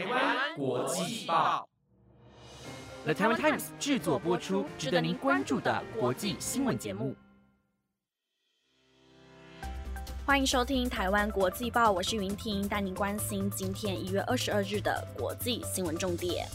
台湾国际报，The Taiwan Times 制作播出，值得您关注的国际新闻节目。欢迎收听台湾国际报，我是云婷，带您关心今天一月二十二日的国际新闻重点。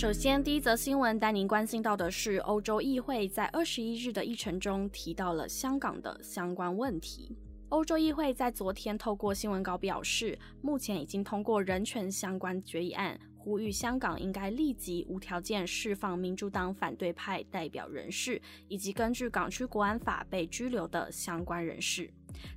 首先，第一则新闻带您关心到的是，欧洲议会在二十一日的议程中提到了香港的相关问题。欧洲议会在昨天透过新闻稿表示，目前已经通过人权相关决议案，呼吁香港应该立即无条件释放民主党反对派代表人士，以及根据港区国安法被拘留的相关人士。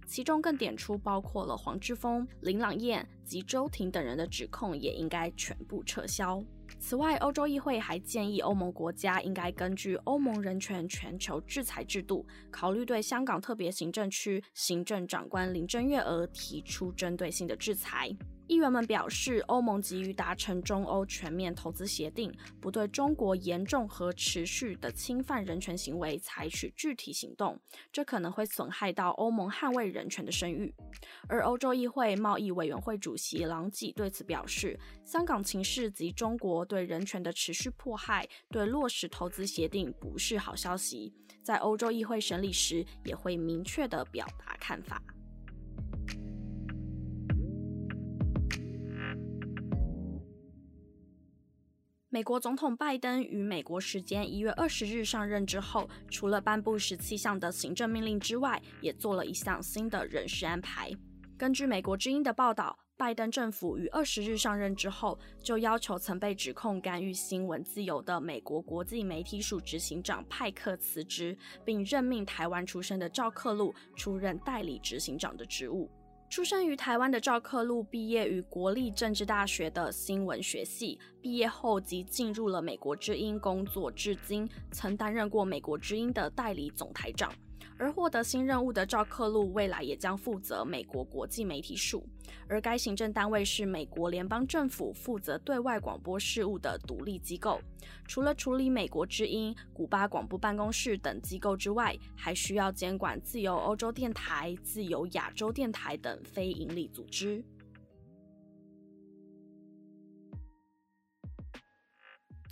其中更点出，包括了黄之锋、林朗彦及周婷等人的指控，也应该全部撤销。此外，欧洲议会还建议欧盟国家应该根据欧盟人权全球制裁制度，考虑对香港特别行政区行政长官林郑月娥提出针对性的制裁。议员们表示，欧盟急于达成中欧全面投资协定，不对中国严重和持续的侵犯人权行为采取具体行动，这可能会损害到欧盟捍卫人权的声誉。而欧洲议会贸易委员会主席朗吉对此表示，香港情势及中国对人权的持续迫害，对落实投资协定不是好消息。在欧洲议会审理时，也会明确的表达看法。美国总统拜登于美国时间一月二十日上任之后，除了颁布十七项的行政命令之外，也做了一项新的人事安排。根据美国之音的报道，拜登政府于二十日上任之后，就要求曾被指控干预新闻自由的美国国际媒体署执行长派克辞职，并任命台湾出身的赵克禄出任代理执行长的职务。出生于台湾的赵克禄，毕业于国立政治大学的新闻学系，毕业后即进入了美国之音工作，至今曾担任过美国之音的代理总台长。而获得新任务的赵克路，未来也将负责美国国际媒体署，而该行政单位是美国联邦政府负责对外广播事务的独立机构。除了处理美国之音、古巴广播办公室等机构之外，还需要监管自由欧洲电台、自由亚洲电台等非营利组织。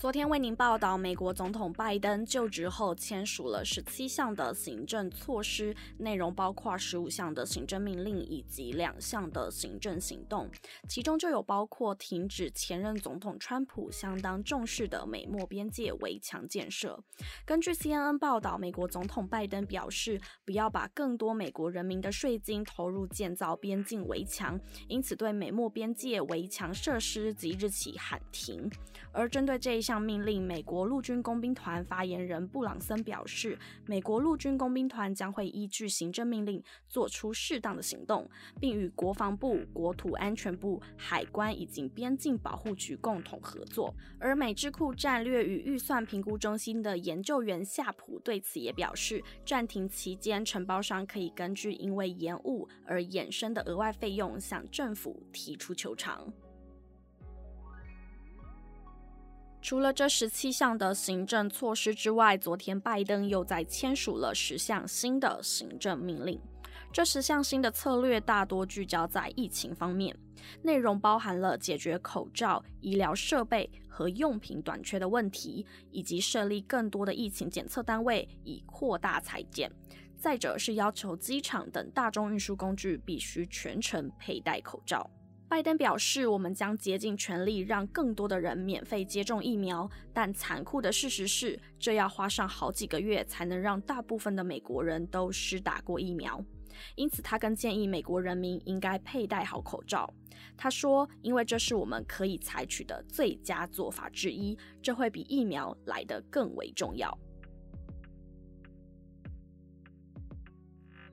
昨天为您报道，美国总统拜登就职后签署了十七项的行政措施，内容包括十五项的行政命令以及两项的行政行动，其中就有包括停止前任总统川普相当重视的美墨边界围墙建设。根据 CNN 报道，美国总统拜登表示，不要把更多美国人民的税金投入建造边境围墙，因此对美墨边界围墙设施即日起喊停。而针对这一项，项命令，美国陆军工兵团发言人布朗森表示，美国陆军工兵团将会依据行政命令做出适当的行动，并与国防部、国土安全部、海关以及边境保护局共同合作。而美智库战略与预算评估中心的研究员夏普对此也表示，暂停期间，承包商可以根据因为延误而衍生的额外费用向政府提出求偿。除了这十七项的行政措施之外，昨天拜登又在签署了十项新的行政命令。这十项新的策略大多聚焦在疫情方面，内容包含了解决口罩、医疗设备和用品短缺的问题，以及设立更多的疫情检测单位，以扩大裁剪。再者是要求机场等大众运输工具必须全程佩戴口罩。拜登表示，我们将竭尽全力让更多的人免费接种疫苗，但残酷的事实是，这要花上好几个月才能让大部分的美国人都施打过疫苗。因此，他更建议美国人民应该佩戴好口罩。他说：“因为这是我们可以采取的最佳做法之一，这会比疫苗来得更为重要。”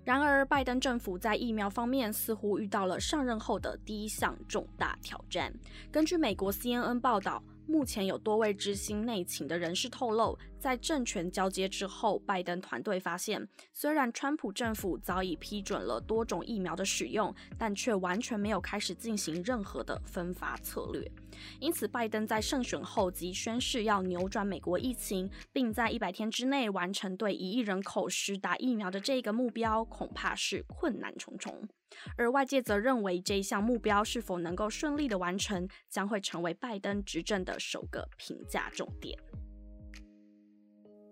然而，拜登政府在疫苗方面似乎遇到了上任后的第一项重大挑战。根据美国 CNN 报道，目前有多位知心内情的人士透露，在政权交接之后，拜登团队发现，虽然川普政府早已批准了多种疫苗的使用，但却完全没有开始进行任何的分发策略。因此，拜登在胜选后即宣誓要扭转美国疫情，并在一百天之内完成对一亿人口施打疫苗的这个目标，恐怕是困难重重。而外界则认为，这一项目标是否能够顺利的完成，将会成为拜登执政的首个评价重点。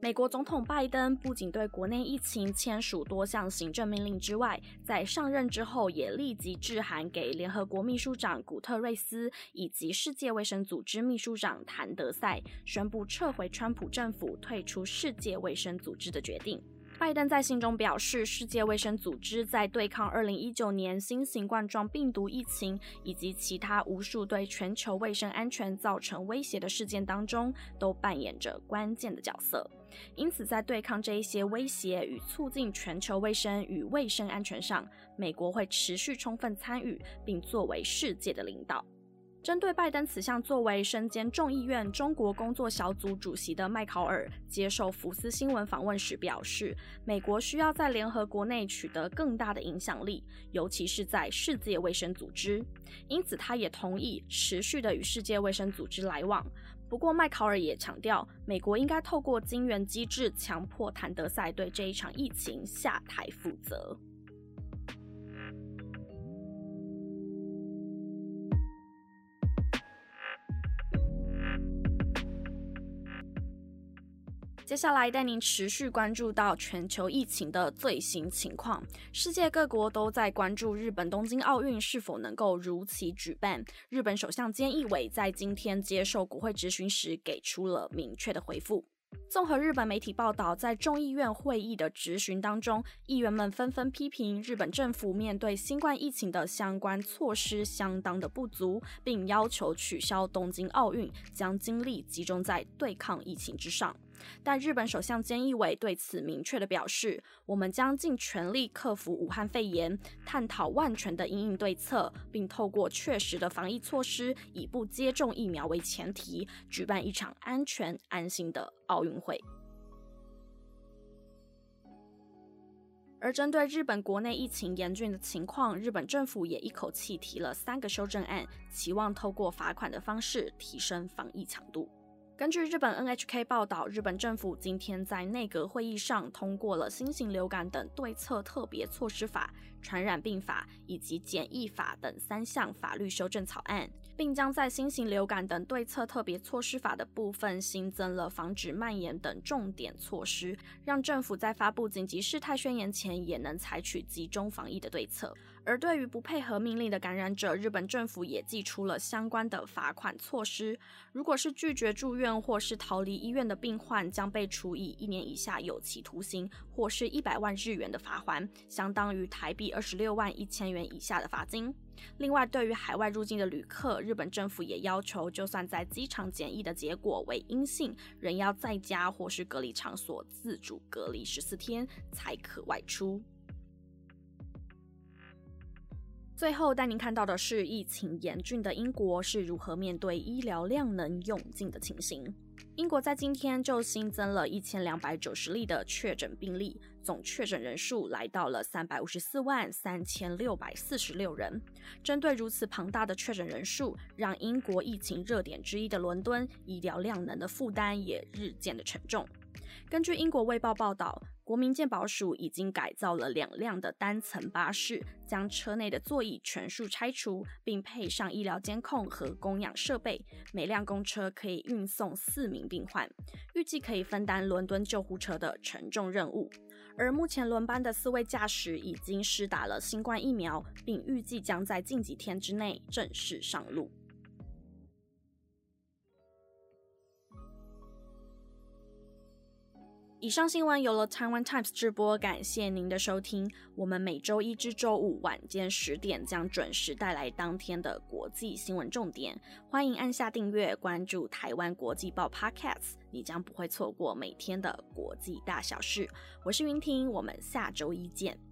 美国总统拜登不仅对国内疫情签署多项行政命令之外，在上任之后也立即致函给联合国秘书长古特瑞斯以及世界卫生组织秘书长谭德赛，宣布撤回川普政府退出世界卫生组织的决定。拜登在信中表示，世界卫生组织在对抗2019年新型冠状病毒疫情以及其他无数对全球卫生安全造成威胁的事件当中，都扮演着关键的角色。因此，在对抗这一些威胁与促进全球卫生与卫生安全上，美国会持续充分参与，并作为世界的领导。针对拜登此项作为，身兼众议院中国工作小组主席的麦考尔接受福斯新闻访问时表示，美国需要在联合国内取得更大的影响力，尤其是在世界卫生组织。因此，他也同意持续的与世界卫生组织来往。不过，麦考尔也强调，美国应该透过金援机制，强迫谭德赛对这一场疫情下台负责。接下来带您持续关注到全球疫情的最新情况。世界各国都在关注日本东京奥运是否能够如期举办。日本首相菅义伟在今天接受国会质询时，给出了明确的回复。综合日本媒体报道，在众议院会议的质询当中，议员们纷纷批评日本政府面对新冠疫情的相关措施相当的不足，并要求取消东京奥运，将精力集中在对抗疫情之上。但日本首相菅义伟对此明确的表示：“我们将尽全力克服武汉肺炎，探讨万全的应应对策，并透过确实的防疫措施，以不接种疫苗为前提，举办一场安全安心的奥运会。”而针对日本国内疫情严峻的情况，日本政府也一口气提了三个修正案，期望透过罚款的方式提升防疫强度。根据日本 NHK 报道，日本政府今天在内阁会议上通过了新型流感等对策特别措施法、传染病法以及检疫法等三项法律修正草案，并将在新型流感等对策特别措施法的部分新增了防止蔓延等重点措施，让政府在发布紧急事态宣言前也能采取集中防疫的对策。而对于不配合命令的感染者，日本政府也寄出了相关的罚款措施。如果是拒绝住院或是逃离医院的病患，将被处以一年以下有期徒刑，或是一百万日元的罚款，相当于台币二十六万一千元以下的罚金。另外，对于海外入境的旅客，日本政府也要求，就算在机场检疫的结果为阴性，仍要在家或是隔离场所自主隔离十四天，才可外出。最后带您看到的是，疫情严峻的英国是如何面对医疗量能用尽的情形。英国在今天就新增了一千两百九十例的确诊病例，总确诊人数来到了三百五十四万三千六百四十六人。针对如此庞大的确诊人数，让英国疫情热点之一的伦敦医疗量能的负担也日渐的沉重。根据英国卫报报道。国民健保署已经改造了两辆的单层巴士，将车内的座椅全数拆除，并配上医疗监控和供氧设备。每辆公车可以运送四名病患，预计可以分担伦敦救护车的沉重任务。而目前轮班的四位驾驶已经施打了新冠疫苗，并预计将在近几天之内正式上路。以上新闻由了台湾 Times 直播，感谢您的收听。我们每周一至周五晚间十点将准时带来当天的国际新闻重点，欢迎按下订阅，关注台湾国际报 Podcast，你将不会错过每天的国际大小事。我是云婷，我们下周一见。